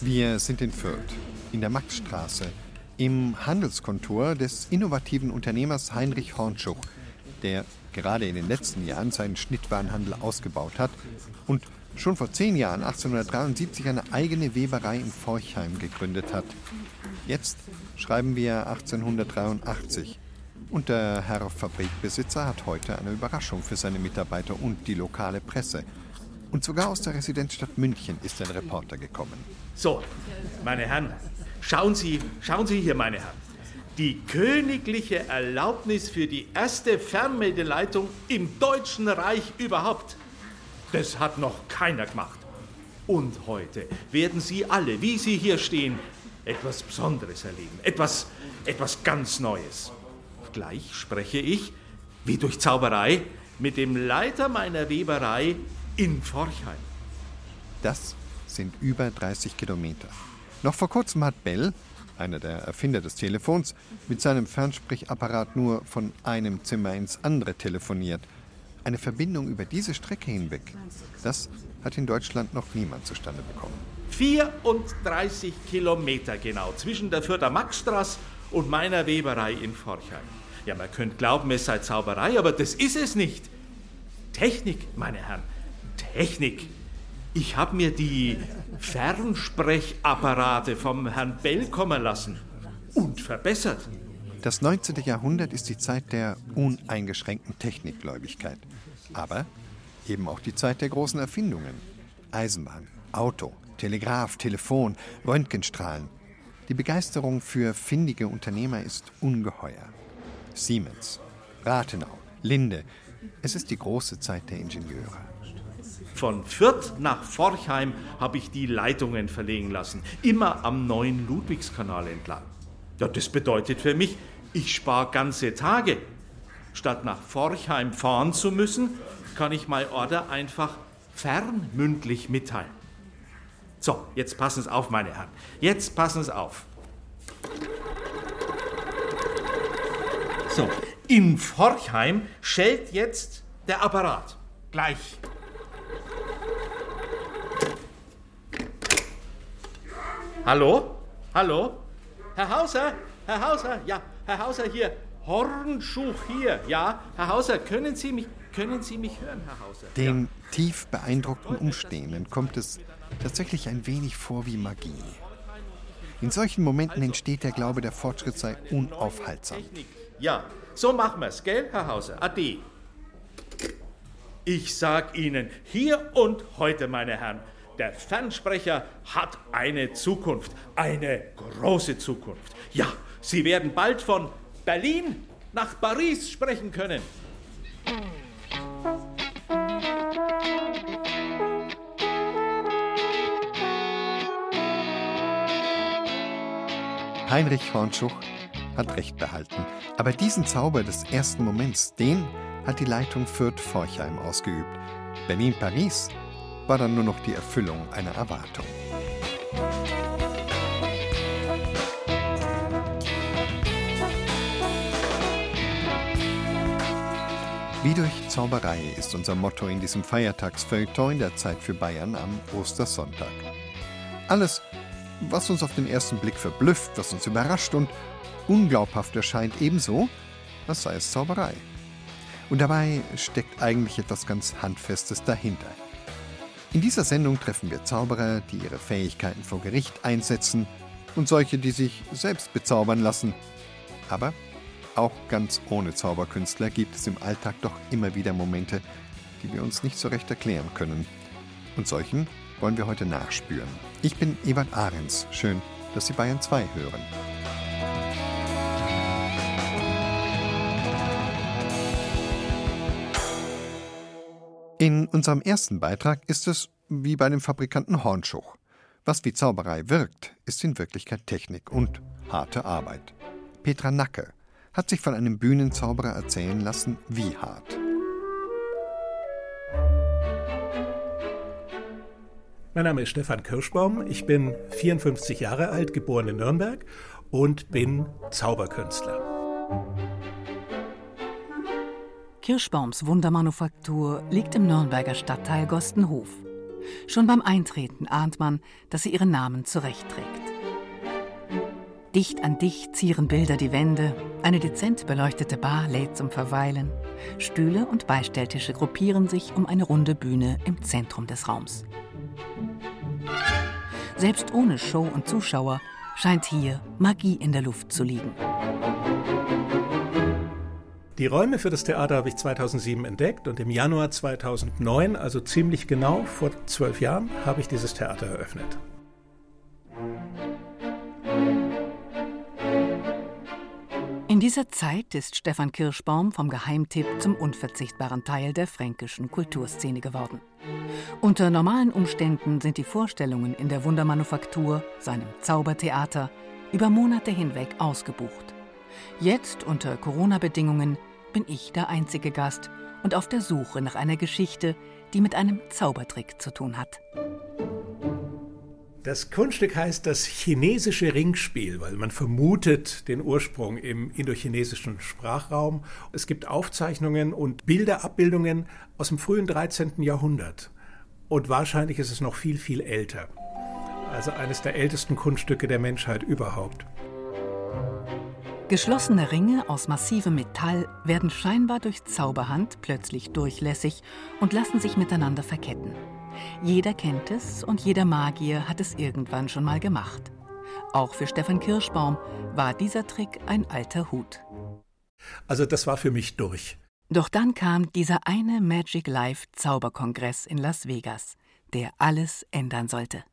Wir sind in Fürth, in der Maxstraße, im Handelskontor des innovativen Unternehmers Heinrich Hornschuch, der gerade in den letzten Jahren seinen Schnittwarenhandel ausgebaut hat und schon vor zehn Jahren, 1873, eine eigene Weberei in Forchheim gegründet hat. Jetzt schreiben wir 1883 und der Herr Fabrikbesitzer hat heute eine Überraschung für seine Mitarbeiter und die lokale Presse. Und sogar aus der Residenzstadt München ist ein Reporter gekommen. So, meine Herren, schauen Sie, schauen Sie hier, meine Herren. Die königliche Erlaubnis für die erste Fernmeldeleitung im Deutschen Reich überhaupt. Das hat noch keiner gemacht. Und heute werden Sie alle, wie Sie hier stehen, etwas Besonderes erleben. Etwas, etwas ganz Neues. Gleich spreche ich, wie durch Zauberei, mit dem Leiter meiner Weberei in Forchheim. Das sind über 30 Kilometer. Noch vor kurzem hat Bell, einer der Erfinder des Telefons, mit seinem Fernsprechapparat nur von einem Zimmer ins andere telefoniert. Eine Verbindung über diese Strecke hinweg, das hat in Deutschland noch niemand zustande bekommen. 34 Kilometer genau zwischen der Fürther Maxstraße und meiner Weberei in Forchheim. Ja, man könnte glauben, es sei Zauberei, aber das ist es nicht. Technik, meine Herren, Technik. Ich habe mir die Fernsprechapparate vom Herrn Bell kommen lassen und verbessert. Das 19. Jahrhundert ist die Zeit der uneingeschränkten Technikgläubigkeit. Aber eben auch die Zeit der großen Erfindungen. Eisenbahn, Auto, Telegraph, Telefon, Röntgenstrahlen. Die Begeisterung für findige Unternehmer ist ungeheuer. Siemens, Rathenau, Linde. Es ist die große Zeit der Ingenieure. Von Fürth nach Forchheim habe ich die Leitungen verlegen lassen, immer am neuen Ludwigskanal entlang. Ja, das bedeutet für mich, ich spare ganze Tage. Statt nach Forchheim fahren zu müssen, kann ich mein Order einfach fernmündlich mitteilen. So, jetzt passen Sie auf, meine Herren. Jetzt passen Sie auf. So, in Forchheim schellt jetzt der Apparat. Gleich. Hallo? Hallo? Herr Hauser? Herr Hauser? Ja, Herr Hauser hier. Hornschuch hier. Ja, Herr Hauser, können Sie mich, können Sie mich hören, Herr Hauser? Den ja. tief beeindruckten Umstehenden kommt es tatsächlich ein wenig vor wie Magie. In solchen Momenten entsteht der Glaube, der Fortschritt sei unaufhaltsam. Ja, so machen wir's, gell, Herr Hauser? Ade. Ich sag Ihnen hier und heute, meine Herren, der Fernsprecher hat eine Zukunft, eine große Zukunft. Ja, Sie werden bald von Berlin nach Paris sprechen können. Heinrich Hornschuch hat recht behalten. Aber diesen Zauber des ersten Moments, den hat die Leitung Fürth-Forchheim ausgeübt. Berlin-Paris war dann nur noch die Erfüllung einer Erwartung. Wie durch Zauberei ist unser Motto in diesem Feiertagsfeuilleton in der Zeit für Bayern am Ostersonntag. Alles, was uns auf den ersten Blick verblüfft, was uns überrascht und unglaubhaft erscheint, ebenso, als sei es Zauberei. Und dabei steckt eigentlich etwas ganz Handfestes dahinter. In dieser Sendung treffen wir Zauberer, die ihre Fähigkeiten vor Gericht einsetzen und solche, die sich selbst bezaubern lassen. Aber auch ganz ohne Zauberkünstler gibt es im Alltag doch immer wieder Momente, die wir uns nicht so recht erklären können. Und solchen wollen wir heute nachspüren. Ich bin Ewald Ahrens. Schön, dass Sie Bayern 2 hören. In unserem ersten Beitrag ist es wie bei dem Fabrikanten Hornschuch. Was wie Zauberei wirkt, ist in Wirklichkeit Technik und harte Arbeit. Petra Nacke hat sich von einem Bühnenzauberer erzählen lassen, wie hart. Mein Name ist Stefan Kirschbaum, ich bin 54 Jahre alt, geboren in Nürnberg und bin Zauberkünstler. Kirschbaums Wundermanufaktur liegt im Nürnberger Stadtteil Gostenhof. Schon beim Eintreten ahnt man, dass sie ihren Namen zurechtträgt. Dicht an dicht zieren Bilder die Wände, eine dezent beleuchtete Bar lädt zum Verweilen, Stühle und Beistelltische gruppieren sich um eine runde Bühne im Zentrum des Raums. Selbst ohne Show und Zuschauer scheint hier Magie in der Luft zu liegen. Die Räume für das Theater habe ich 2007 entdeckt und im Januar 2009, also ziemlich genau vor zwölf Jahren, habe ich dieses Theater eröffnet. Dieser Zeit ist Stefan Kirschbaum vom Geheimtipp zum unverzichtbaren Teil der fränkischen Kulturszene geworden. Unter normalen Umständen sind die Vorstellungen in der Wundermanufaktur, seinem Zaubertheater, über Monate hinweg ausgebucht. Jetzt unter Corona-Bedingungen bin ich der einzige Gast und auf der Suche nach einer Geschichte, die mit einem Zaubertrick zu tun hat. Das Kunststück heißt das chinesische Ringspiel, weil man vermutet den Ursprung im indochinesischen Sprachraum. Es gibt Aufzeichnungen und Bilderabbildungen aus dem frühen 13. Jahrhundert. Und wahrscheinlich ist es noch viel, viel älter. Also eines der ältesten Kunststücke der Menschheit überhaupt. Geschlossene Ringe aus massivem Metall werden scheinbar durch Zauberhand plötzlich durchlässig und lassen sich miteinander verketten. Jeder kennt es und jeder Magier hat es irgendwann schon mal gemacht. Auch für Stefan Kirschbaum war dieser Trick ein alter Hut. Also das war für mich durch. Doch dann kam dieser eine Magic Life Zauberkongress in Las Vegas, der alles ändern sollte.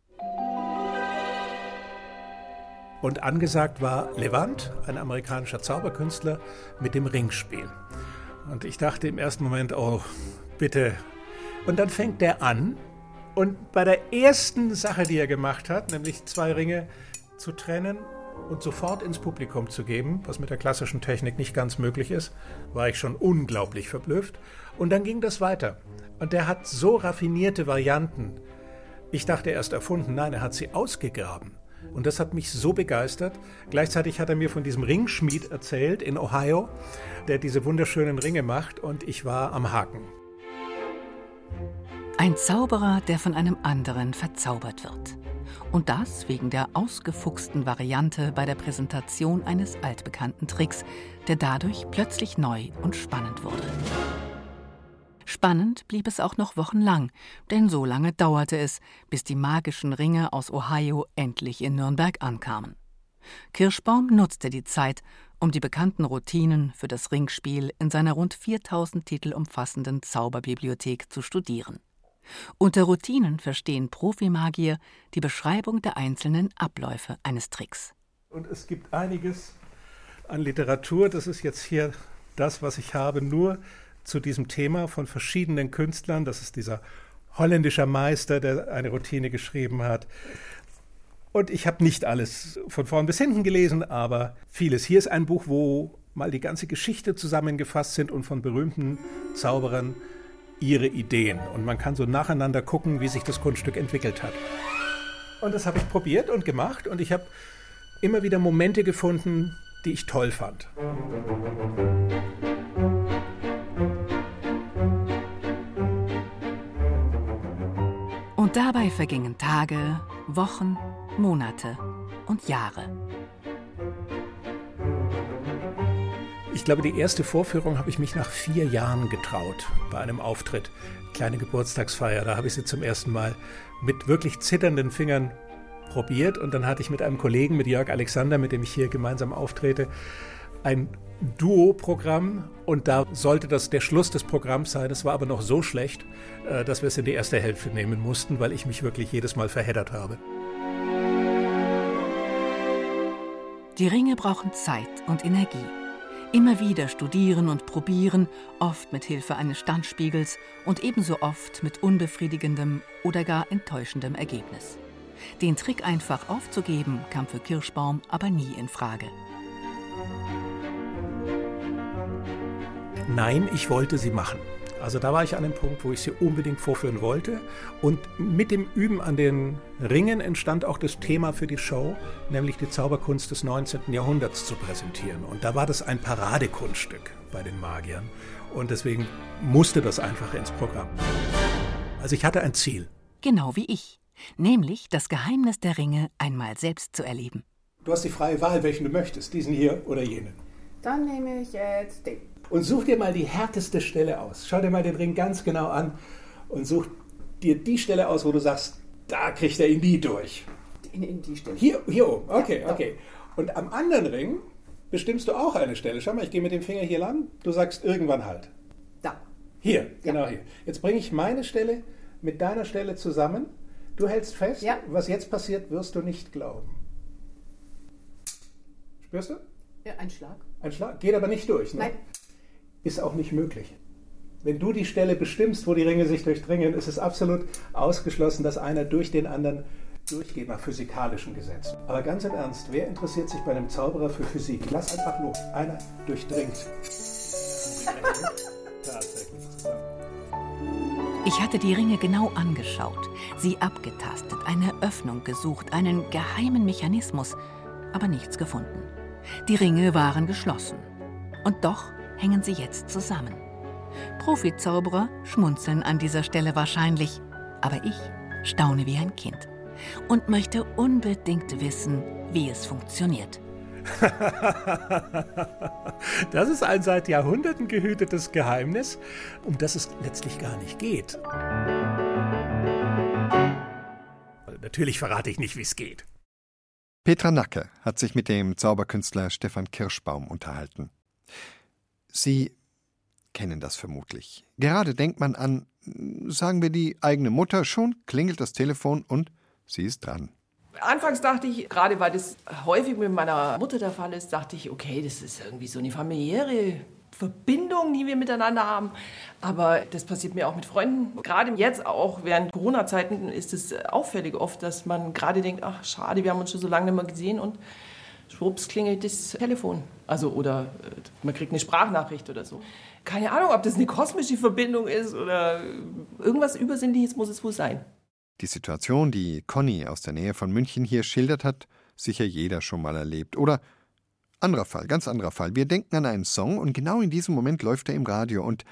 Und angesagt war Levant, ein amerikanischer Zauberkünstler, mit dem Ringspiel. Und ich dachte im ersten Moment, oh, bitte. Und dann fängt der an und bei der ersten Sache, die er gemacht hat, nämlich zwei Ringe zu trennen und sofort ins Publikum zu geben, was mit der klassischen Technik nicht ganz möglich ist, war ich schon unglaublich verblüfft. Und dann ging das weiter. Und der hat so raffinierte Varianten. Ich dachte erst erfunden, nein, er hat sie ausgegraben. Und das hat mich so begeistert. Gleichzeitig hat er mir von diesem Ringschmied erzählt in Ohio, der diese wunderschönen Ringe macht und ich war am Haken. Ein Zauberer, der von einem anderen verzaubert wird. Und das wegen der ausgefuchsten Variante bei der Präsentation eines altbekannten Tricks, der dadurch plötzlich neu und spannend wurde. Spannend blieb es auch noch wochenlang, denn so lange dauerte es, bis die magischen Ringe aus Ohio endlich in Nürnberg ankamen. Kirschbaum nutzte die Zeit, um die bekannten Routinen für das Ringspiel in seiner rund 4000 Titel umfassenden Zauberbibliothek zu studieren. Unter Routinen verstehen Profimagier die Beschreibung der einzelnen Abläufe eines Tricks. Und es gibt einiges an Literatur, das ist jetzt hier das, was ich habe, nur zu diesem Thema von verschiedenen Künstlern. Das ist dieser holländische Meister, der eine Routine geschrieben hat. Und ich habe nicht alles von vorn bis hinten gelesen, aber vieles. Hier ist ein Buch, wo mal die ganze Geschichte zusammengefasst sind und von berühmten Zauberern ihre Ideen. Und man kann so nacheinander gucken, wie sich das Kunststück entwickelt hat. Und das habe ich probiert und gemacht und ich habe immer wieder Momente gefunden, die ich toll fand. Und dabei vergingen Tage, Wochen, Monate und Jahre. Ich glaube, die erste Vorführung habe ich mich nach vier Jahren getraut bei einem Auftritt. Kleine Geburtstagsfeier, da habe ich sie zum ersten Mal mit wirklich zitternden Fingern probiert und dann hatte ich mit einem Kollegen, mit Jörg Alexander, mit dem ich hier gemeinsam auftrete, ein Duo-Programm und da sollte das der Schluss des Programms sein. Es war aber noch so schlecht, äh, dass wir es in die erste Hälfte nehmen mussten, weil ich mich wirklich jedes Mal verheddert habe. Die Ringe brauchen Zeit und Energie. Immer wieder studieren und probieren, oft mit Hilfe eines Standspiegels und ebenso oft mit unbefriedigendem oder gar enttäuschendem Ergebnis. Den Trick einfach aufzugeben, kam für Kirschbaum aber nie in Frage. Nein, ich wollte sie machen. Also da war ich an dem Punkt, wo ich sie unbedingt vorführen wollte. Und mit dem Üben an den Ringen entstand auch das Thema für die Show, nämlich die Zauberkunst des 19. Jahrhunderts zu präsentieren. Und da war das ein Paradekunststück bei den Magiern. Und deswegen musste das einfach ins Programm. Also ich hatte ein Ziel. Genau wie ich. Nämlich das Geheimnis der Ringe einmal selbst zu erleben. Du hast die freie Wahl, welchen du möchtest, diesen hier oder jenen. Dann nehme ich jetzt den. Und such dir mal die härteste Stelle aus. Schau dir mal den Ring ganz genau an und such dir die Stelle aus, wo du sagst, da kriegt er ihn nie durch. In, in die Stelle. Hier, hier oben, okay, Ja, okay. Und am anderen Ring bestimmst du auch eine Stelle. Schau mal, ich gehe mit dem Finger hier lang, du sagst irgendwann halt. Da. Hier, genau hier. Jetzt bringe ich meine Stelle mit deiner Stelle zusammen. Du hältst fest, Ja. was jetzt passiert, wirst du nicht glauben. Spürst du? Ja, ein Schlag. Ein Schlag. Geht aber nicht durch. Ne? Nein. Ist auch nicht möglich. Wenn du die Stelle bestimmst, wo die Ringe sich durchdringen, ist es absolut ausgeschlossen, dass einer durch den anderen durchgeht nach physikalischen Gesetzen. Aber ganz im Ernst, wer interessiert sich bei einem Zauberer für Physik? Lass einfach los. Einer durchdringt. Ich hatte die Ringe genau angeschaut, sie abgetastet, eine Öffnung gesucht, einen geheimen Mechanismus, aber nichts gefunden. Die Ringe waren geschlossen. Und doch hängen sie jetzt zusammen. Profizauberer schmunzeln an dieser Stelle wahrscheinlich, aber ich staune wie ein Kind und möchte unbedingt wissen, wie es funktioniert. Das ist ein seit Jahrhunderten gehütetes Geheimnis, um das es letztlich gar nicht geht. Natürlich verrate ich nicht, wie es geht. Petra Nacke hat sich mit dem Zauberkünstler Stefan Kirschbaum unterhalten. Sie kennen das vermutlich. Gerade denkt man an, sagen wir, die eigene Mutter, schon klingelt das Telefon und sie ist dran. Anfangs dachte ich, gerade weil das häufig mit meiner Mutter der Fall ist, dachte ich, okay, das ist irgendwie so eine familiäre Verbindung, die wir miteinander haben. Aber das passiert mir auch mit Freunden. Gerade jetzt auch während Corona-Zeiten ist es auffällig oft, dass man gerade denkt, ach schade, wir haben uns schon so lange nicht mehr gesehen und schwupps klingelt das Telefon. Also oder äh, man kriegt eine Sprachnachricht oder so. Keine Ahnung, ob das eine kosmische Verbindung ist oder irgendwas Übersinnliches muss es wohl sein. Die Situation, die Conny aus der Nähe von München hier schildert, hat sicher jeder schon mal erlebt. Oder anderer Fall, ganz anderer Fall. Wir denken an einen Song und genau in diesem Moment läuft er im Radio und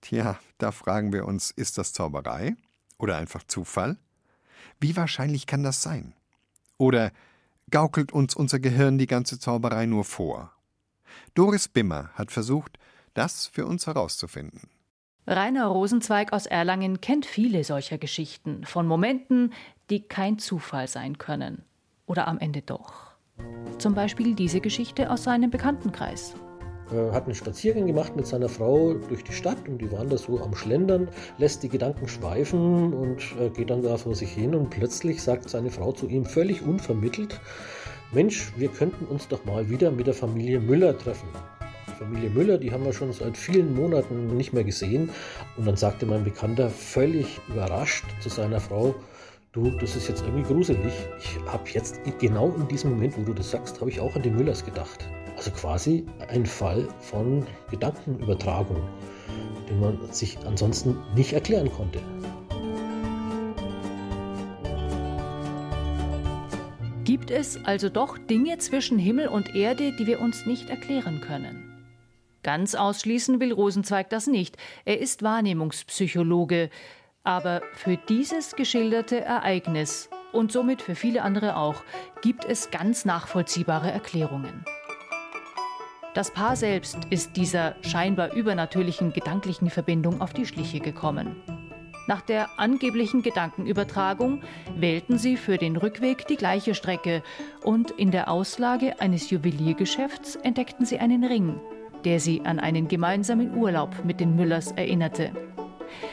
tja, da fragen wir uns, ist das Zauberei oder einfach Zufall? Wie wahrscheinlich kann das sein? Oder gaukelt uns unser Gehirn die ganze Zauberei nur vor? Doris Bimmer hat versucht, das für uns herauszufinden. Rainer Rosenzweig aus Erlangen kennt viele solcher Geschichten, von Momenten, die kein Zufall sein können. Oder am Ende doch. Zum Beispiel diese Geschichte aus seinem Bekanntenkreis. Er hat einen Spaziergang gemacht mit seiner Frau durch die Stadt und die waren da so am Schlendern, lässt die Gedanken schweifen und äh, geht dann da vor sich hin und plötzlich sagt seine Frau zu ihm völlig unvermittelt, Mensch, wir könnten uns doch mal wieder mit der Familie Müller treffen. Die Familie Müller, die haben wir schon seit vielen Monaten nicht mehr gesehen und dann sagte mein Bekannter völlig überrascht zu seiner Frau, Du, das ist jetzt irgendwie gruselig. Ich habe jetzt genau in diesem Moment, wo du das sagst, habe ich auch an die Müllers gedacht. Also quasi ein Fall von Gedankenübertragung, den man sich ansonsten nicht erklären konnte. Gibt es also doch Dinge zwischen Himmel und Erde, die wir uns nicht erklären können? Ganz ausschließen will Rosenzweig das nicht. Er ist Wahrnehmungspsychologe. Aber für dieses geschilderte Ereignis und somit für viele andere auch gibt es ganz nachvollziehbare Erklärungen. Das Paar selbst ist dieser scheinbar übernatürlichen gedanklichen Verbindung auf die Schliche gekommen. Nach der angeblichen Gedankenübertragung wählten sie für den Rückweg die gleiche Strecke und in der Auslage eines Juweliergeschäfts entdeckten sie einen Ring, der sie an einen gemeinsamen Urlaub mit den Müllers erinnerte.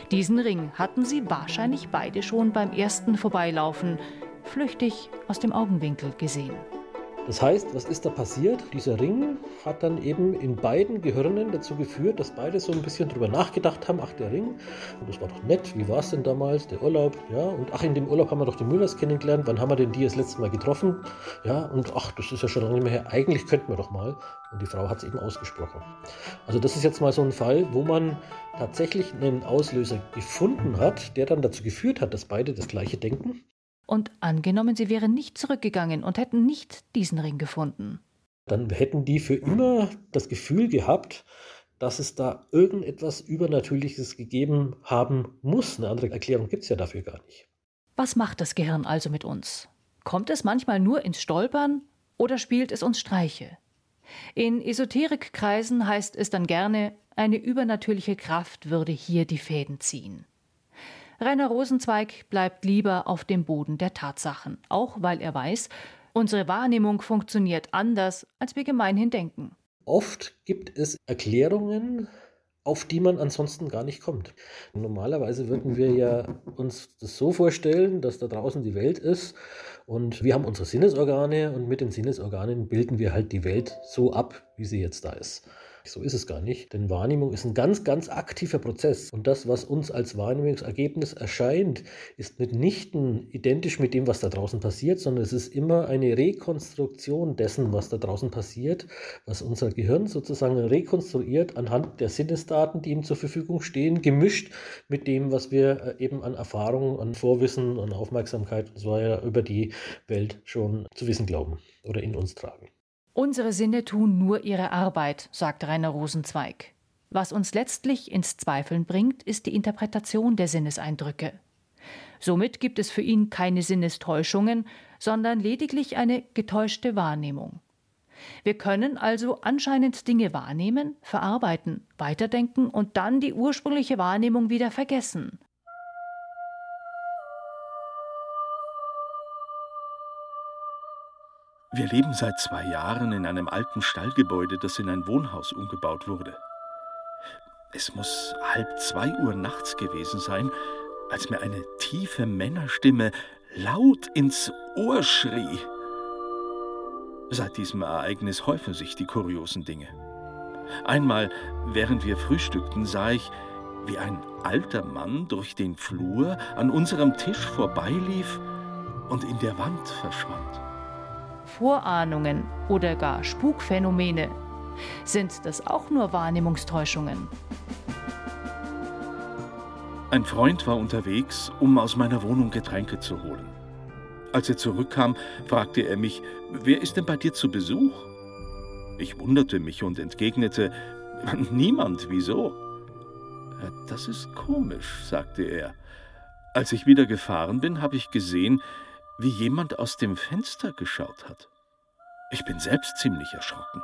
Diesen Ring hatten sie wahrscheinlich beide schon beim ersten Vorbeilaufen flüchtig aus dem Augenwinkel gesehen. Das heißt, was ist da passiert? Dieser Ring hat dann eben in beiden Gehirnen dazu geführt, dass beide so ein bisschen drüber nachgedacht haben, ach der Ring, das war doch nett, wie war es denn damals, der Urlaub, ja, und ach in dem Urlaub haben wir doch die Müllers kennengelernt, wann haben wir denn die das letzte Mal getroffen, ja, und ach, das ist ja schon lange nicht mehr her, eigentlich könnten wir doch mal, und die Frau hat es eben ausgesprochen. Also das ist jetzt mal so ein Fall, wo man tatsächlich einen Auslöser gefunden hat, der dann dazu geführt hat, dass beide das gleiche denken. Und angenommen, sie wären nicht zurückgegangen und hätten nicht diesen Ring gefunden. Dann hätten die für immer das Gefühl gehabt, dass es da irgendetwas Übernatürliches gegeben haben muss. Eine andere Erklärung gibt es ja dafür gar nicht. Was macht das Gehirn also mit uns? Kommt es manchmal nur ins Stolpern oder spielt es uns Streiche? In Esoterikkreisen heißt es dann gerne, eine übernatürliche Kraft würde hier die Fäden ziehen. Rainer Rosenzweig bleibt lieber auf dem Boden der Tatsachen, auch weil er weiß, unsere Wahrnehmung funktioniert anders, als wir gemeinhin denken. Oft gibt es Erklärungen, auf die man ansonsten gar nicht kommt. Normalerweise würden wir ja uns das so vorstellen, dass da draußen die Welt ist und wir haben unsere Sinnesorgane und mit den Sinnesorganen bilden wir halt die Welt so ab, wie sie jetzt da ist. So ist es gar nicht, denn Wahrnehmung ist ein ganz, ganz aktiver Prozess. Und das, was uns als Wahrnehmungsergebnis erscheint, ist mitnichten identisch mit dem, was da draußen passiert, sondern es ist immer eine Rekonstruktion dessen, was da draußen passiert, was unser Gehirn sozusagen rekonstruiert anhand der Sinnesdaten, die ihm zur Verfügung stehen, gemischt mit dem, was wir äh, eben an Erfahrung, an Vorwissen, an Aufmerksamkeit und so weiter über die Welt schon zu wissen glauben oder in uns tragen. Unsere Sinne tun nur ihre Arbeit, sagt Rainer Rosenzweig. Was uns letztlich ins Zweifeln bringt, ist die Interpretation der Sinneseindrücke. Somit gibt es für ihn keine Sinnestäuschungen, sondern lediglich eine getäuschte Wahrnehmung. Wir können also anscheinend Dinge wahrnehmen, verarbeiten, weiterdenken und dann die ursprüngliche Wahrnehmung wieder vergessen. Wir leben seit zwei Jahren in einem alten Stallgebäude, das in ein Wohnhaus umgebaut wurde. Es muss halb zwei Uhr nachts gewesen sein, als mir eine tiefe Männerstimme laut ins Ohr schrie. Seit diesem Ereignis häufen sich die kuriosen Dinge. Einmal, während wir frühstückten, sah ich, wie ein alter Mann durch den Flur an unserem Tisch vorbeilief und in der Wand verschwand. Vorahnungen oder gar Spukphänomene? Sind das auch nur Wahrnehmungstäuschungen? Ein Freund war unterwegs, um aus meiner Wohnung Getränke zu holen. Als er zurückkam, fragte er mich, wer ist denn bei dir zu Besuch? Ich wunderte mich und entgegnete, niemand, wieso? Das ist komisch, sagte er. Als ich wieder gefahren bin, habe ich gesehen, wie jemand aus dem Fenster geschaut hat. Ich bin selbst ziemlich erschrocken.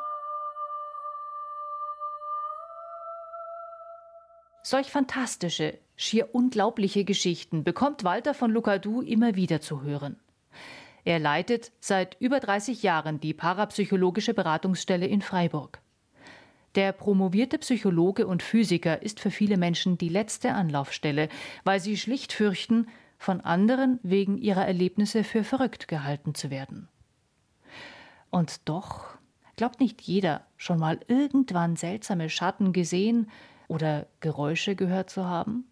Solch fantastische, schier unglaubliche Geschichten bekommt Walter von Lucadou immer wieder zu hören. Er leitet seit über 30 Jahren die parapsychologische Beratungsstelle in Freiburg. Der promovierte Psychologe und Physiker ist für viele Menschen die letzte Anlaufstelle, weil sie schlicht fürchten, von anderen wegen ihrer Erlebnisse für verrückt gehalten zu werden. Und doch glaubt nicht jeder, schon mal irgendwann seltsame Schatten gesehen oder Geräusche gehört zu haben?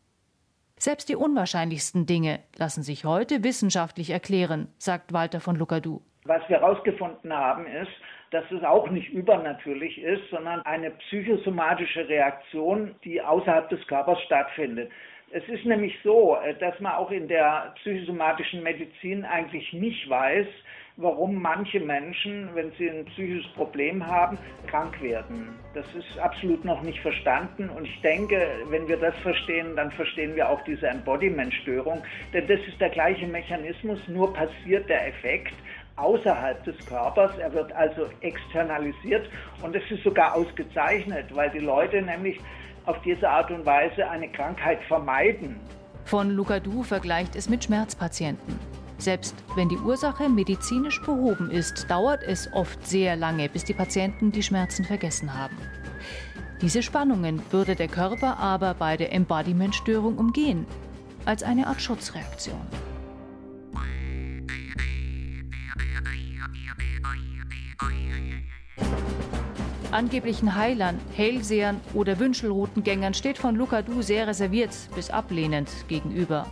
Selbst die unwahrscheinlichsten Dinge lassen sich heute wissenschaftlich erklären, sagt Walter von Lucadou. Was wir herausgefunden haben, ist, dass es auch nicht übernatürlich ist, sondern eine psychosomatische Reaktion, die außerhalb des Körpers stattfindet. Es ist nämlich so, äh, dass man auch in der psychosomatischen Medizin eigentlich nicht weiß, warum manche Menschen, wenn sie ein psychisches Problem haben, krank werden. Das ist absolut noch nicht verstanden und ich denke, wenn wir das verstehen, dann verstehen wir auch diese Embodiment-Störung, denn das ist der gleiche Mechanismus, nur passiert der Effekt außerhalb des Körpers. Er wird also externalisiert und es ist sogar ausgezeichnet, weil die Leute nämlich auf diese Art und Weise eine Krankheit vermeiden. Von Lucadou vergleicht es mit Schmerzpatienten. Selbst wenn die Ursache medizinisch behoben ist, dauert es oft sehr lange, bis die Patienten die Schmerzen vergessen haben. Diese Spannungen würde der Körper aber bei der Embodiment-Störung umgehen, als eine Art Schutzreaktion. Angeblichen Heilern, Hellsehern oder Wünschelroutengängern steht von Lucadou sehr reserviert bis ablehnend gegenüber.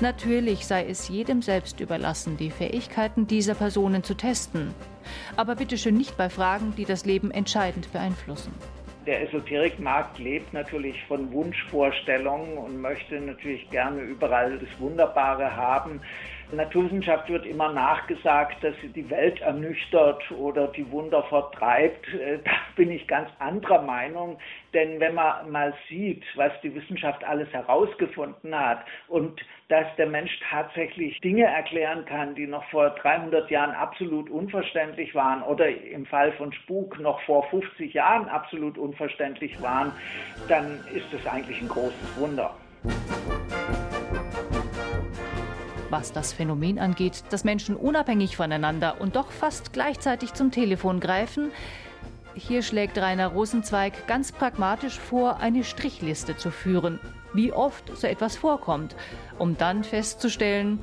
Natürlich sei es jedem selbst überlassen, die Fähigkeiten dieser Personen zu testen. Aber bitte schön nicht bei Fragen, die das Leben entscheidend beeinflussen. Der Esoterikmarkt lebt natürlich von Wunschvorstellungen und möchte natürlich gerne überall das Wunderbare haben. Naturwissenschaft wird immer nachgesagt, dass sie die Welt ernüchtert oder die Wunder vertreibt. Äh, da bin ich ganz anderer Meinung, denn wenn man mal sieht, was die Wissenschaft alles herausgefunden hat und dass der Mensch tatsächlich Dinge erklären kann, die noch vor 300 Jahren absolut unverständlich waren oder im Fall von Spuk noch vor 50 Jahren absolut unverständlich waren, dann ist es eigentlich ein großes Wunder. Was das Phänomen angeht, dass Menschen unabhängig voneinander und doch fast gleichzeitig zum Telefon greifen, hier schlägt Rainer Rosenzweig ganz pragmatisch vor, eine Strichliste zu führen, wie oft so etwas vorkommt, um dann festzustellen,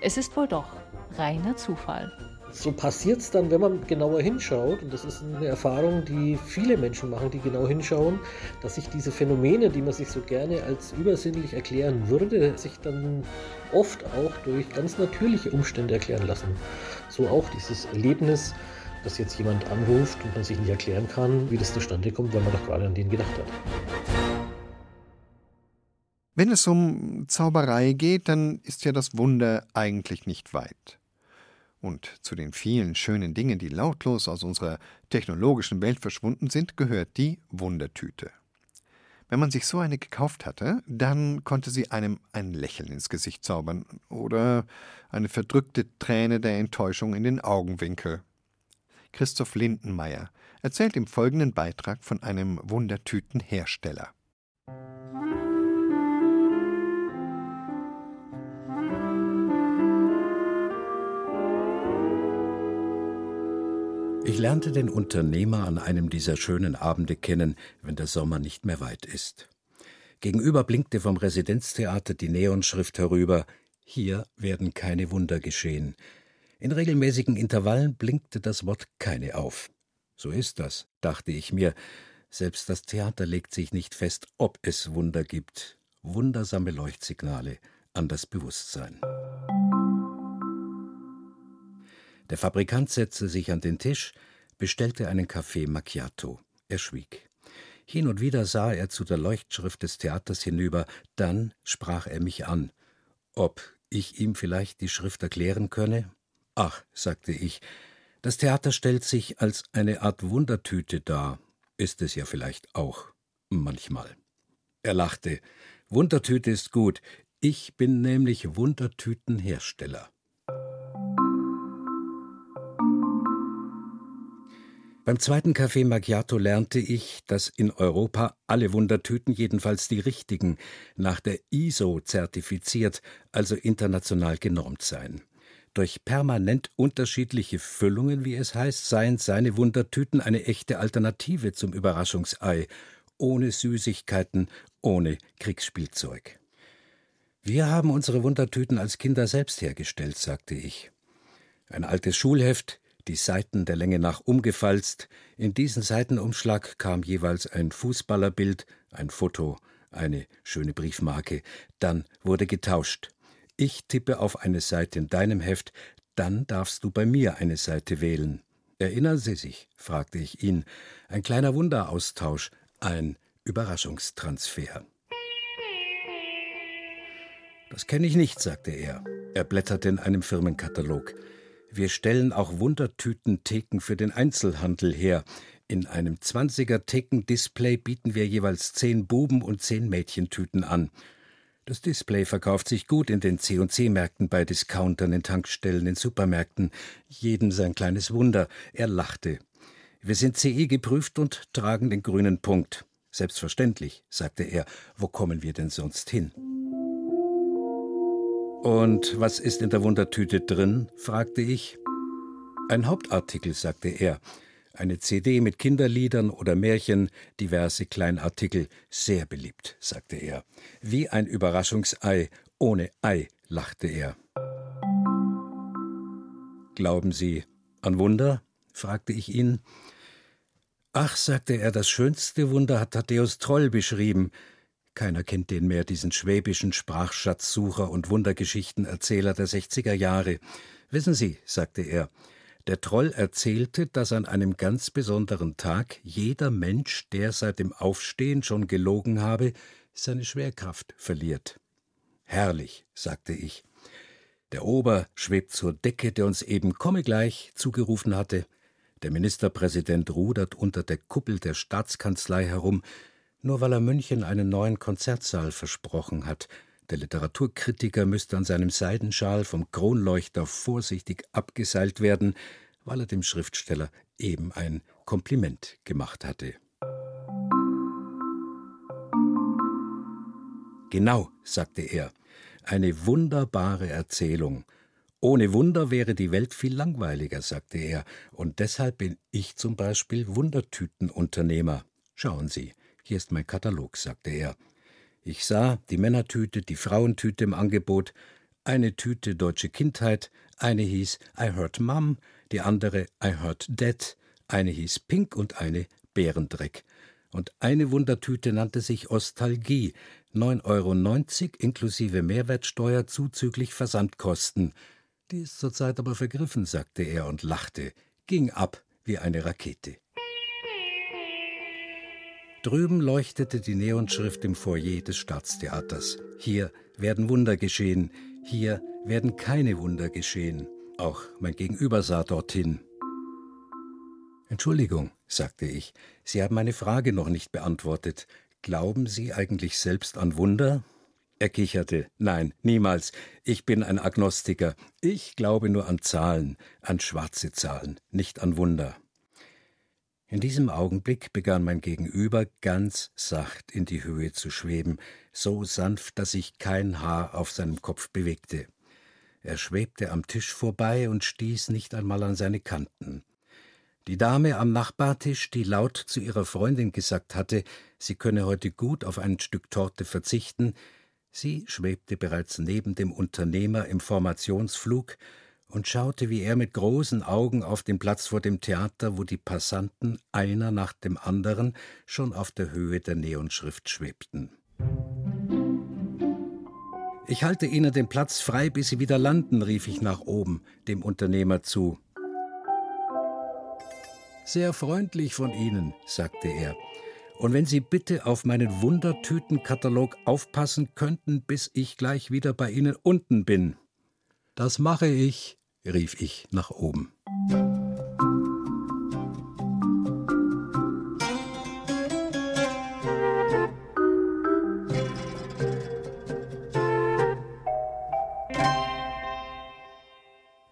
es ist wohl doch reiner Zufall so passiert es dann, wenn man genauer hinschaut, und das ist eine Erfahrung, die viele Menschen machen, die genau hinschauen, dass sich diese Phänomene, die man sich so gerne als übersinnlich erklären würde, sich dann oft auch durch ganz natürliche Umstände erklären lassen. So auch dieses Erlebnis, dass jetzt jemand anruft und man sich nicht erklären kann, wie das zustande kommt, weil man doch gerade an den gedacht hat. Wenn es um Zauberei geht, dann ist ja das Wunder eigentlich nicht weit. Und zu den vielen schönen Dingen, die lautlos aus unserer technologischen Welt verschwunden sind, gehört die Wundertüte. Wenn man sich so eine gekauft hatte, dann konnte sie einem ein Lächeln ins Gesicht zaubern oder eine verdrückte Träne der Enttäuschung in den Augenwinkel. Christoph Lindenmeier erzählt im folgenden Beitrag von einem Wundertütenhersteller. Ich lernte den Unternehmer an einem dieser schönen Abende kennen, wenn der Sommer nicht mehr weit ist. Gegenüber blinkte vom Residenztheater die Neonschrift herüber Hier werden keine Wunder geschehen. In regelmäßigen Intervallen blinkte das Wort keine auf. So ist das, dachte ich mir. Selbst das Theater legt sich nicht fest, ob es Wunder gibt. Wundersame Leuchtsignale an das Bewusstsein. Der Fabrikant setzte sich an den Tisch, bestellte einen Kaffee Macchiato. Er schwieg. Hin und wieder sah er zu der Leuchtschrift des Theaters hinüber, dann sprach er mich an. Ob ich ihm vielleicht die Schrift erklären könne? Ach, sagte ich, das Theater stellt sich als eine Art Wundertüte dar. Ist es ja vielleicht auch. Manchmal. Er lachte. Wundertüte ist gut. Ich bin nämlich Wundertütenhersteller. Beim zweiten Café Macchiato lernte ich, dass in Europa alle Wundertüten, jedenfalls die richtigen, nach der ISO zertifiziert, also international genormt seien. Durch permanent unterschiedliche Füllungen, wie es heißt, seien seine Wundertüten eine echte Alternative zum Überraschungsei, ohne Süßigkeiten, ohne Kriegsspielzeug. Wir haben unsere Wundertüten als Kinder selbst hergestellt, sagte ich. Ein altes Schulheft, die Seiten der Länge nach umgefalzt. In diesen Seitenumschlag kam jeweils ein Fußballerbild, ein Foto, eine schöne Briefmarke. Dann wurde getauscht. Ich tippe auf eine Seite in deinem Heft, dann darfst du bei mir eine Seite wählen. Erinnern Sie sich? fragte ich ihn. Ein kleiner Wunderaustausch, ein Überraschungstransfer. Das kenne ich nicht, sagte er. Er blätterte in einem Firmenkatalog. Wir stellen auch Wundertüten-Theken für den Einzelhandel her. In einem 20er Theken-Display bieten wir jeweils zehn Buben- und zehn Mädchentüten an. Das Display verkauft sich gut in den C&C-Märkten, bei Discountern, in Tankstellen, in Supermärkten. Jedem sein kleines Wunder. Er lachte. Wir sind CE geprüft und tragen den grünen Punkt. Selbstverständlich, sagte er. Wo kommen wir denn sonst hin? Und was ist in der Wundertüte drin? fragte ich. Ein Hauptartikel, sagte er. Eine CD mit Kinderliedern oder Märchen, diverse Kleinartikel, sehr beliebt, sagte er. Wie ein Überraschungsei, ohne Ei, lachte er. Glauben Sie an Wunder? fragte ich ihn. Ach, sagte er, das schönste Wunder hat Thaddäus Troll beschrieben. Keiner kennt den mehr, diesen schwäbischen Sprachschatzsucher und Wundergeschichtenerzähler der 60er Jahre. Wissen Sie, sagte er, der Troll erzählte, dass an einem ganz besonderen Tag jeder Mensch, der seit dem Aufstehen schon gelogen habe, seine Schwerkraft verliert. Herrlich, sagte ich. Der Ober schwebt zur Decke, der uns eben komme gleich zugerufen hatte. Der Ministerpräsident rudert unter der Kuppel der Staatskanzlei herum, nur weil er München einen neuen Konzertsaal versprochen hat. Der Literaturkritiker müsste an seinem Seidenschal vom Kronleuchter vorsichtig abgeseilt werden, weil er dem Schriftsteller eben ein Kompliment gemacht hatte. Genau, sagte er, eine wunderbare Erzählung. Ohne Wunder wäre die Welt viel langweiliger, sagte er, und deshalb bin ich zum Beispiel Wundertütenunternehmer. Schauen Sie, hier ist mein Katalog, sagte er. Ich sah die Männertüte, die Frauentüte im Angebot, eine Tüte deutsche Kindheit, eine hieß I Heard Mum, die andere I Heard Dad, eine hieß Pink und eine Bärendreck. Und eine Wundertüte nannte sich Ostalgie, 9,90 Euro inklusive Mehrwertsteuer zuzüglich Versandkosten. Die ist zurzeit aber vergriffen, sagte er und lachte, ging ab wie eine Rakete. Drüben leuchtete die Neonschrift im Foyer des Staatstheaters. Hier werden Wunder geschehen, hier werden keine Wunder geschehen. Auch mein Gegenüber sah dorthin. Entschuldigung, sagte ich, Sie haben meine Frage noch nicht beantwortet. Glauben Sie eigentlich selbst an Wunder? Er kicherte. Nein, niemals. Ich bin ein Agnostiker. Ich glaube nur an Zahlen, an schwarze Zahlen, nicht an Wunder. In diesem Augenblick begann mein Gegenüber ganz sacht in die Höhe zu schweben, so sanft, dass sich kein Haar auf seinem Kopf bewegte. Er schwebte am Tisch vorbei und stieß nicht einmal an seine Kanten. Die Dame am Nachbartisch, die laut zu ihrer Freundin gesagt hatte, sie könne heute gut auf ein Stück Torte verzichten, sie schwebte bereits neben dem Unternehmer im Formationsflug und schaute wie er mit großen Augen auf den Platz vor dem Theater, wo die Passanten einer nach dem anderen schon auf der Höhe der Neonschrift schwebten. Ich halte Ihnen den Platz frei, bis Sie wieder landen, rief ich nach oben, dem Unternehmer zu. Sehr freundlich von Ihnen, sagte er. Und wenn Sie bitte auf meinen Wundertütenkatalog aufpassen könnten, bis ich gleich wieder bei Ihnen unten bin. Das mache ich, rief ich nach oben.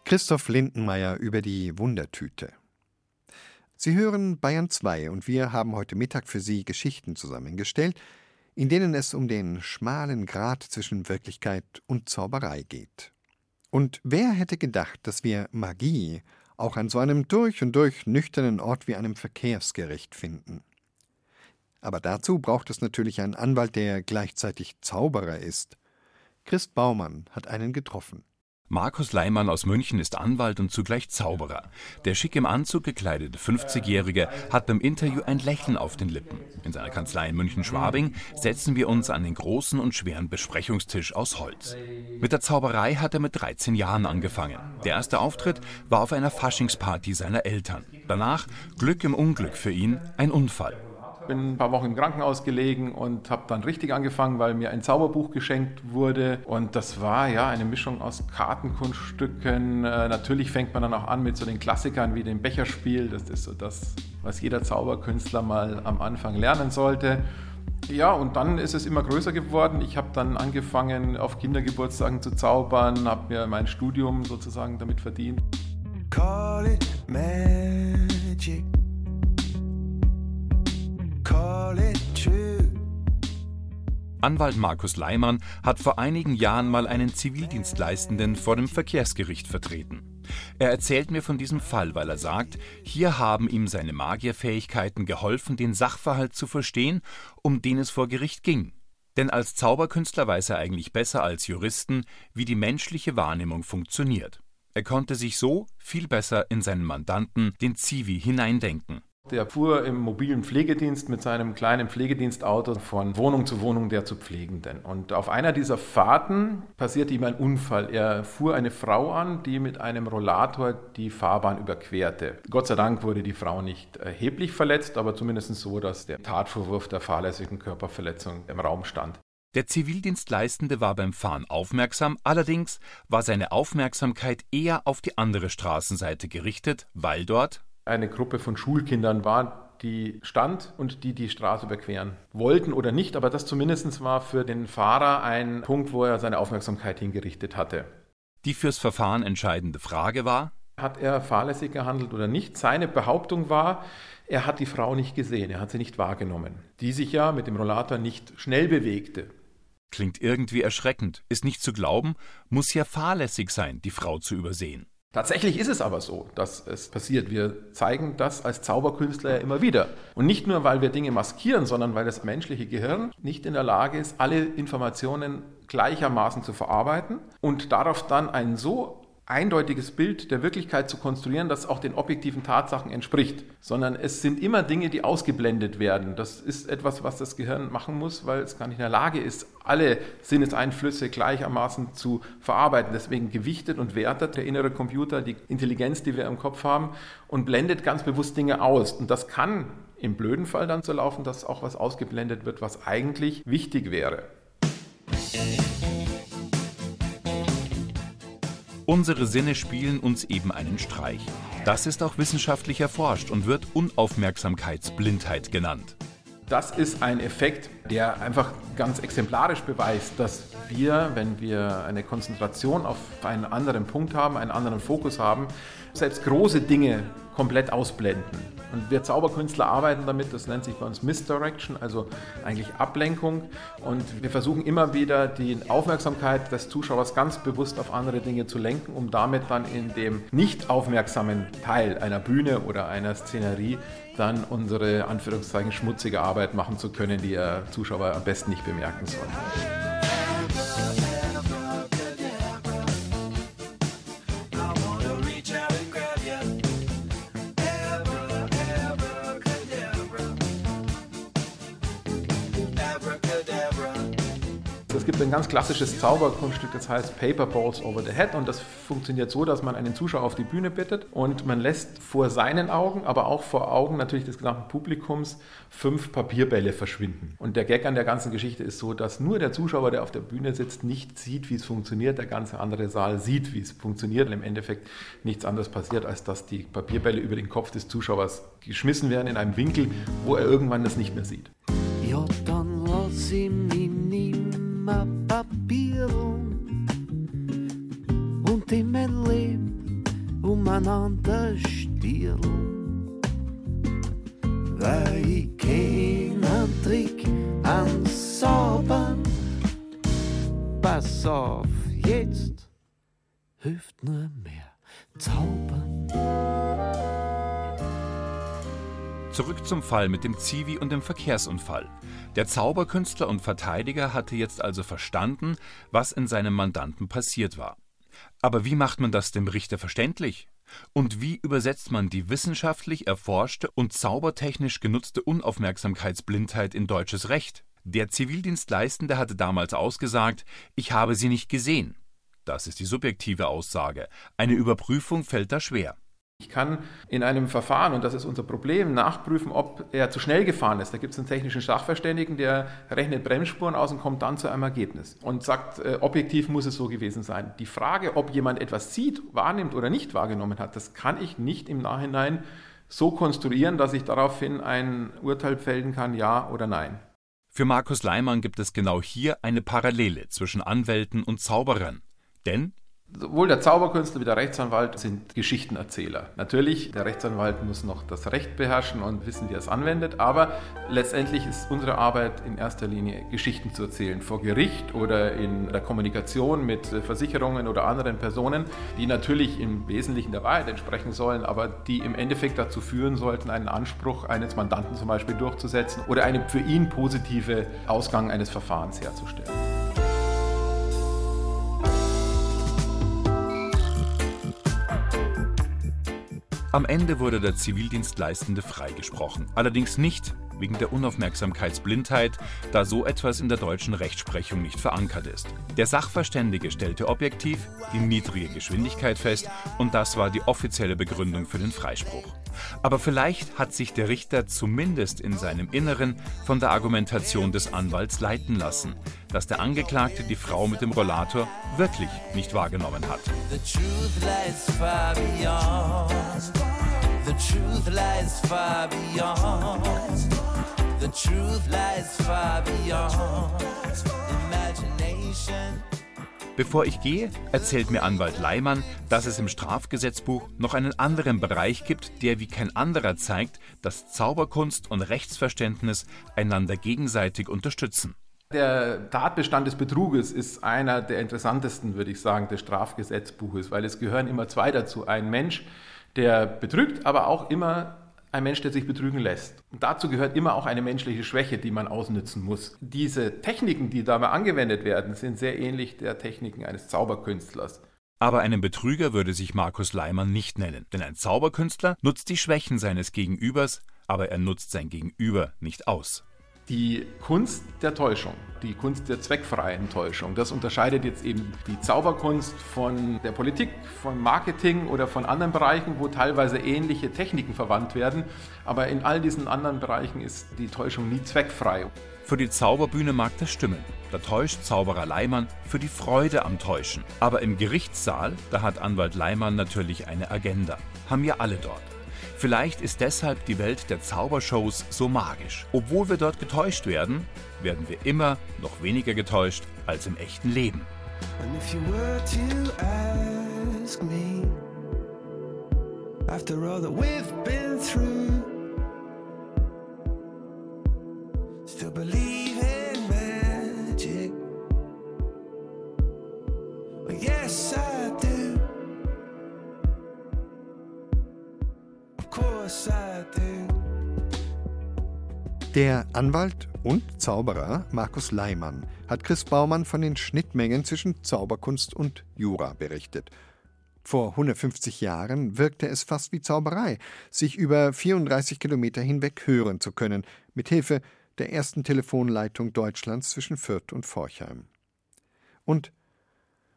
Christoph Lindenmeier über die Wundertüte. Sie hören Bayern 2 und wir haben heute Mittag für Sie Geschichten zusammengestellt, in denen es um den schmalen Grat zwischen Wirklichkeit und Zauberei geht. Und wer hätte gedacht, dass wir Magie auch an so einem durch und durch nüchternen Ort wie einem Verkehrsgericht finden? Aber dazu braucht es natürlich einen Anwalt, der gleichzeitig Zauberer ist. Christ Baumann hat einen getroffen. Markus Leimann aus München ist Anwalt und zugleich Zauberer. Der schick im Anzug gekleidete 50-Jährige hat beim Interview ein Lächeln auf den Lippen. In seiner Kanzlei in München-Schwabing setzen wir uns an den großen und schweren Besprechungstisch aus Holz. Mit der Zauberei hat er mit 13 Jahren angefangen. Der erste Auftritt war auf einer Faschingsparty seiner Eltern. Danach Glück im Unglück für ihn, ein Unfall bin ein paar Wochen im Krankenhaus gelegen und habe dann richtig angefangen, weil mir ein Zauberbuch geschenkt wurde. Und das war ja eine Mischung aus Kartenkunststücken. Äh, natürlich fängt man dann auch an mit so den Klassikern wie dem Becherspiel. Das ist so das, was jeder Zauberkünstler mal am Anfang lernen sollte. Ja, und dann ist es immer größer geworden. Ich habe dann angefangen, auf Kindergeburtstagen zu zaubern, habe mir mein Studium sozusagen damit verdient. Call it magic. Anwalt Markus Leimann hat vor einigen Jahren mal einen Zivildienstleistenden vor dem Verkehrsgericht vertreten. Er erzählt mir von diesem Fall, weil er sagt, hier haben ihm seine Magierfähigkeiten geholfen, den Sachverhalt zu verstehen, um den es vor Gericht ging. Denn als Zauberkünstler weiß er eigentlich besser als Juristen, wie die menschliche Wahrnehmung funktioniert. Er konnte sich so viel besser in seinen Mandanten, den Zivi, hineindenken. Der fuhr im mobilen Pflegedienst mit seinem kleinen Pflegedienstauto von Wohnung zu Wohnung der zu Pflegenden. Und auf einer dieser Fahrten passierte ihm ein Unfall. Er fuhr eine Frau an, die mit einem Rollator die Fahrbahn überquerte. Gott sei Dank wurde die Frau nicht erheblich verletzt, aber zumindest so, dass der Tatvorwurf der fahrlässigen Körperverletzung im Raum stand. Der Zivildienstleistende war beim Fahren aufmerksam, allerdings war seine Aufmerksamkeit eher auf die andere Straßenseite gerichtet, weil dort eine Gruppe von Schulkindern war, die stand und die die Straße überqueren wollten oder nicht, aber das zumindest war für den Fahrer ein Punkt, wo er seine Aufmerksamkeit hingerichtet hatte. Die fürs Verfahren entscheidende Frage war, hat er fahrlässig gehandelt oder nicht? Seine Behauptung war, er hat die Frau nicht gesehen, er hat sie nicht wahrgenommen, die sich ja mit dem Rollator nicht schnell bewegte. Klingt irgendwie erschreckend, ist nicht zu glauben, muss ja fahrlässig sein, die Frau zu übersehen. Tatsächlich ist es aber so, dass es passiert. Wir zeigen das als Zauberkünstler ja immer wieder. Und nicht nur, weil wir Dinge maskieren, sondern weil das menschliche Gehirn nicht in der Lage ist, alle Informationen gleichermaßen zu verarbeiten und darauf dann ein so eindeutiges Bild der Wirklichkeit zu konstruieren, das auch den objektiven Tatsachen entspricht, sondern es sind immer Dinge, die ausgeblendet werden. Das ist etwas, was das Gehirn machen muss, weil es gar nicht in der Lage ist, alle Sinneseinflüsse gleichermaßen zu verarbeiten. Deswegen gewichtet und wertet der innere Computer die Intelligenz, die wir im Kopf haben, und blendet ganz bewusst Dinge aus. Und das kann im blöden Fall dann so laufen, dass auch was ausgeblendet wird, was eigentlich wichtig wäre. Unsere Sinne spielen uns eben einen Streich. Das ist auch wissenschaftlich erforscht und wird Unaufmerksamkeitsblindheit genannt. Das ist ein Effekt, der einfach ganz exemplarisch beweist, dass wir, wenn wir eine Konzentration auf einen anderen Punkt haben, einen anderen Fokus haben, selbst große Dinge komplett ausblenden. Und wir Zauberkünstler arbeiten damit, das nennt sich bei uns Misdirection, also eigentlich Ablenkung. Und wir versuchen immer wieder die Aufmerksamkeit des Zuschauers ganz bewusst auf andere Dinge zu lenken, um damit dann in dem nicht aufmerksamen Teil einer Bühne oder einer Szenerie dann unsere Anführungszeichen schmutzige Arbeit machen zu können, die der Zuschauer am besten nicht bemerken soll. Es gibt ein ganz klassisches Zauberkunststück, das heißt Paper Balls Over the Head und das funktioniert so, dass man einen Zuschauer auf die Bühne bittet und man lässt vor seinen Augen, aber auch vor Augen natürlich des gesamten Publikums fünf Papierbälle verschwinden. Und der Gag an der ganzen Geschichte ist so, dass nur der Zuschauer, der auf der Bühne sitzt, nicht sieht, wie es funktioniert, der ganze andere Saal sieht, wie es funktioniert und im Endeffekt nichts anderes passiert, als dass die Papierbälle über den Kopf des Zuschauers geschmissen werden in einem Winkel, wo er irgendwann das nicht mehr sieht. Ja, dann lass Papier und in mein Leben umeinander stieren. Weil ich keinen Trick an Saubern. Pass auf, jetzt hilft nur mehr Zaubern. Zurück zum Fall mit dem Zivi und dem Verkehrsunfall. Der Zauberkünstler und Verteidiger hatte jetzt also verstanden, was in seinem Mandanten passiert war. Aber wie macht man das dem Richter verständlich? Und wie übersetzt man die wissenschaftlich erforschte und zaubertechnisch genutzte Unaufmerksamkeitsblindheit in deutsches Recht? Der Zivildienstleistende hatte damals ausgesagt, ich habe sie nicht gesehen. Das ist die subjektive Aussage. Eine Überprüfung fällt da schwer. Ich kann in einem Verfahren, und das ist unser Problem, nachprüfen, ob er zu schnell gefahren ist. Da gibt es einen technischen Sachverständigen, der rechnet Bremsspuren aus und kommt dann zu einem Ergebnis und sagt, äh, objektiv muss es so gewesen sein. Die Frage, ob jemand etwas sieht, wahrnimmt oder nicht wahrgenommen hat, das kann ich nicht im Nachhinein so konstruieren, dass ich daraufhin ein Urteil fällen kann, ja oder nein. Für Markus Leimann gibt es genau hier eine Parallele zwischen Anwälten und Zauberern. Denn Sowohl der Zauberkünstler wie der Rechtsanwalt sind Geschichtenerzähler. Natürlich, der Rechtsanwalt muss noch das Recht beherrschen und wissen, wie er es anwendet, aber letztendlich ist unsere Arbeit in erster Linie, Geschichten zu erzählen, vor Gericht oder in der Kommunikation mit Versicherungen oder anderen Personen, die natürlich im Wesentlichen der Wahrheit entsprechen sollen, aber die im Endeffekt dazu führen sollten, einen Anspruch eines Mandanten zum Beispiel durchzusetzen oder einen für ihn positive Ausgang eines Verfahrens herzustellen. Am Ende wurde der Zivildienstleistende freigesprochen. Allerdings nicht wegen der Unaufmerksamkeitsblindheit, da so etwas in der deutschen Rechtsprechung nicht verankert ist. Der Sachverständige stellte objektiv die niedrige Geschwindigkeit fest und das war die offizielle Begründung für den Freispruch. Aber vielleicht hat sich der Richter zumindest in seinem Inneren von der Argumentation des Anwalts leiten lassen. Dass der Angeklagte die Frau mit dem Rollator wirklich nicht wahrgenommen hat. Bevor ich gehe, erzählt mir Anwalt Leimann, dass es im Strafgesetzbuch noch einen anderen Bereich gibt, der wie kein anderer zeigt, dass Zauberkunst und Rechtsverständnis einander gegenseitig unterstützen. Der Tatbestand des Betruges ist einer der interessantesten, würde ich sagen, des Strafgesetzbuches, weil es gehören immer zwei dazu. Ein Mensch, der betrügt, aber auch immer ein Mensch, der sich betrügen lässt. Und dazu gehört immer auch eine menschliche Schwäche, die man ausnützen muss. Diese Techniken, die dabei angewendet werden, sind sehr ähnlich der Techniken eines Zauberkünstlers. Aber einen Betrüger würde sich Markus Leimann nicht nennen, denn ein Zauberkünstler nutzt die Schwächen seines Gegenübers, aber er nutzt sein Gegenüber nicht aus. Die Kunst der Täuschung, die Kunst der zweckfreien Täuschung, das unterscheidet jetzt eben die Zauberkunst von der Politik, von Marketing oder von anderen Bereichen, wo teilweise ähnliche Techniken verwandt werden. Aber in all diesen anderen Bereichen ist die Täuschung nie zweckfrei. Für die Zauberbühne mag das stimmen. Da täuscht Zauberer Leimann für die Freude am Täuschen. Aber im Gerichtssaal, da hat Anwalt Leimann natürlich eine Agenda. Haben wir alle dort. Vielleicht ist deshalb die Welt der Zaubershows so magisch. Obwohl wir dort getäuscht werden, werden wir immer noch weniger getäuscht als im echten Leben. After all that we've been through, still believe Der Anwalt und Zauberer Markus Leimann hat Chris Baumann von den Schnittmengen zwischen Zauberkunst und Jura berichtet. Vor 150 Jahren wirkte es fast wie Zauberei, sich über 34 Kilometer hinweg hören zu können, mit Hilfe der ersten Telefonleitung Deutschlands zwischen Fürth und Forchheim. Und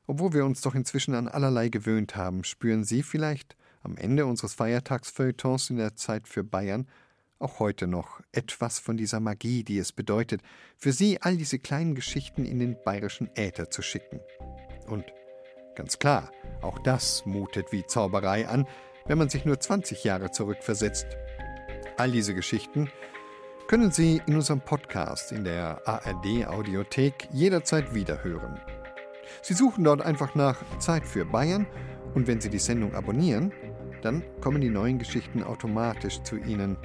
obwohl wir uns doch inzwischen an allerlei gewöhnt haben, spüren Sie vielleicht am Ende unseres Feiertagsfeuilletons in der Zeit für Bayern auch heute noch etwas von dieser Magie, die es bedeutet, für Sie all diese kleinen Geschichten in den bayerischen Äther zu schicken. Und ganz klar, auch das mutet wie Zauberei an, wenn man sich nur 20 Jahre zurückversetzt. All diese Geschichten können Sie in unserem Podcast in der ARD Audiothek jederzeit wiederhören. Sie suchen dort einfach nach Zeit für Bayern und wenn Sie die Sendung abonnieren, dann kommen die neuen Geschichten automatisch zu Ihnen,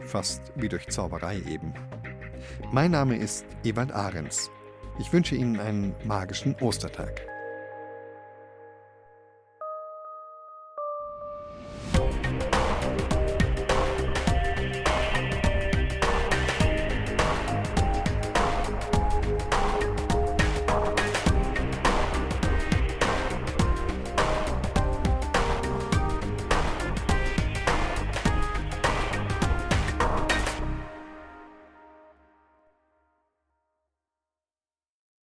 fast wie durch Zauberei eben. Mein Name ist Ewald Ahrens. Ich wünsche Ihnen einen magischen Ostertag.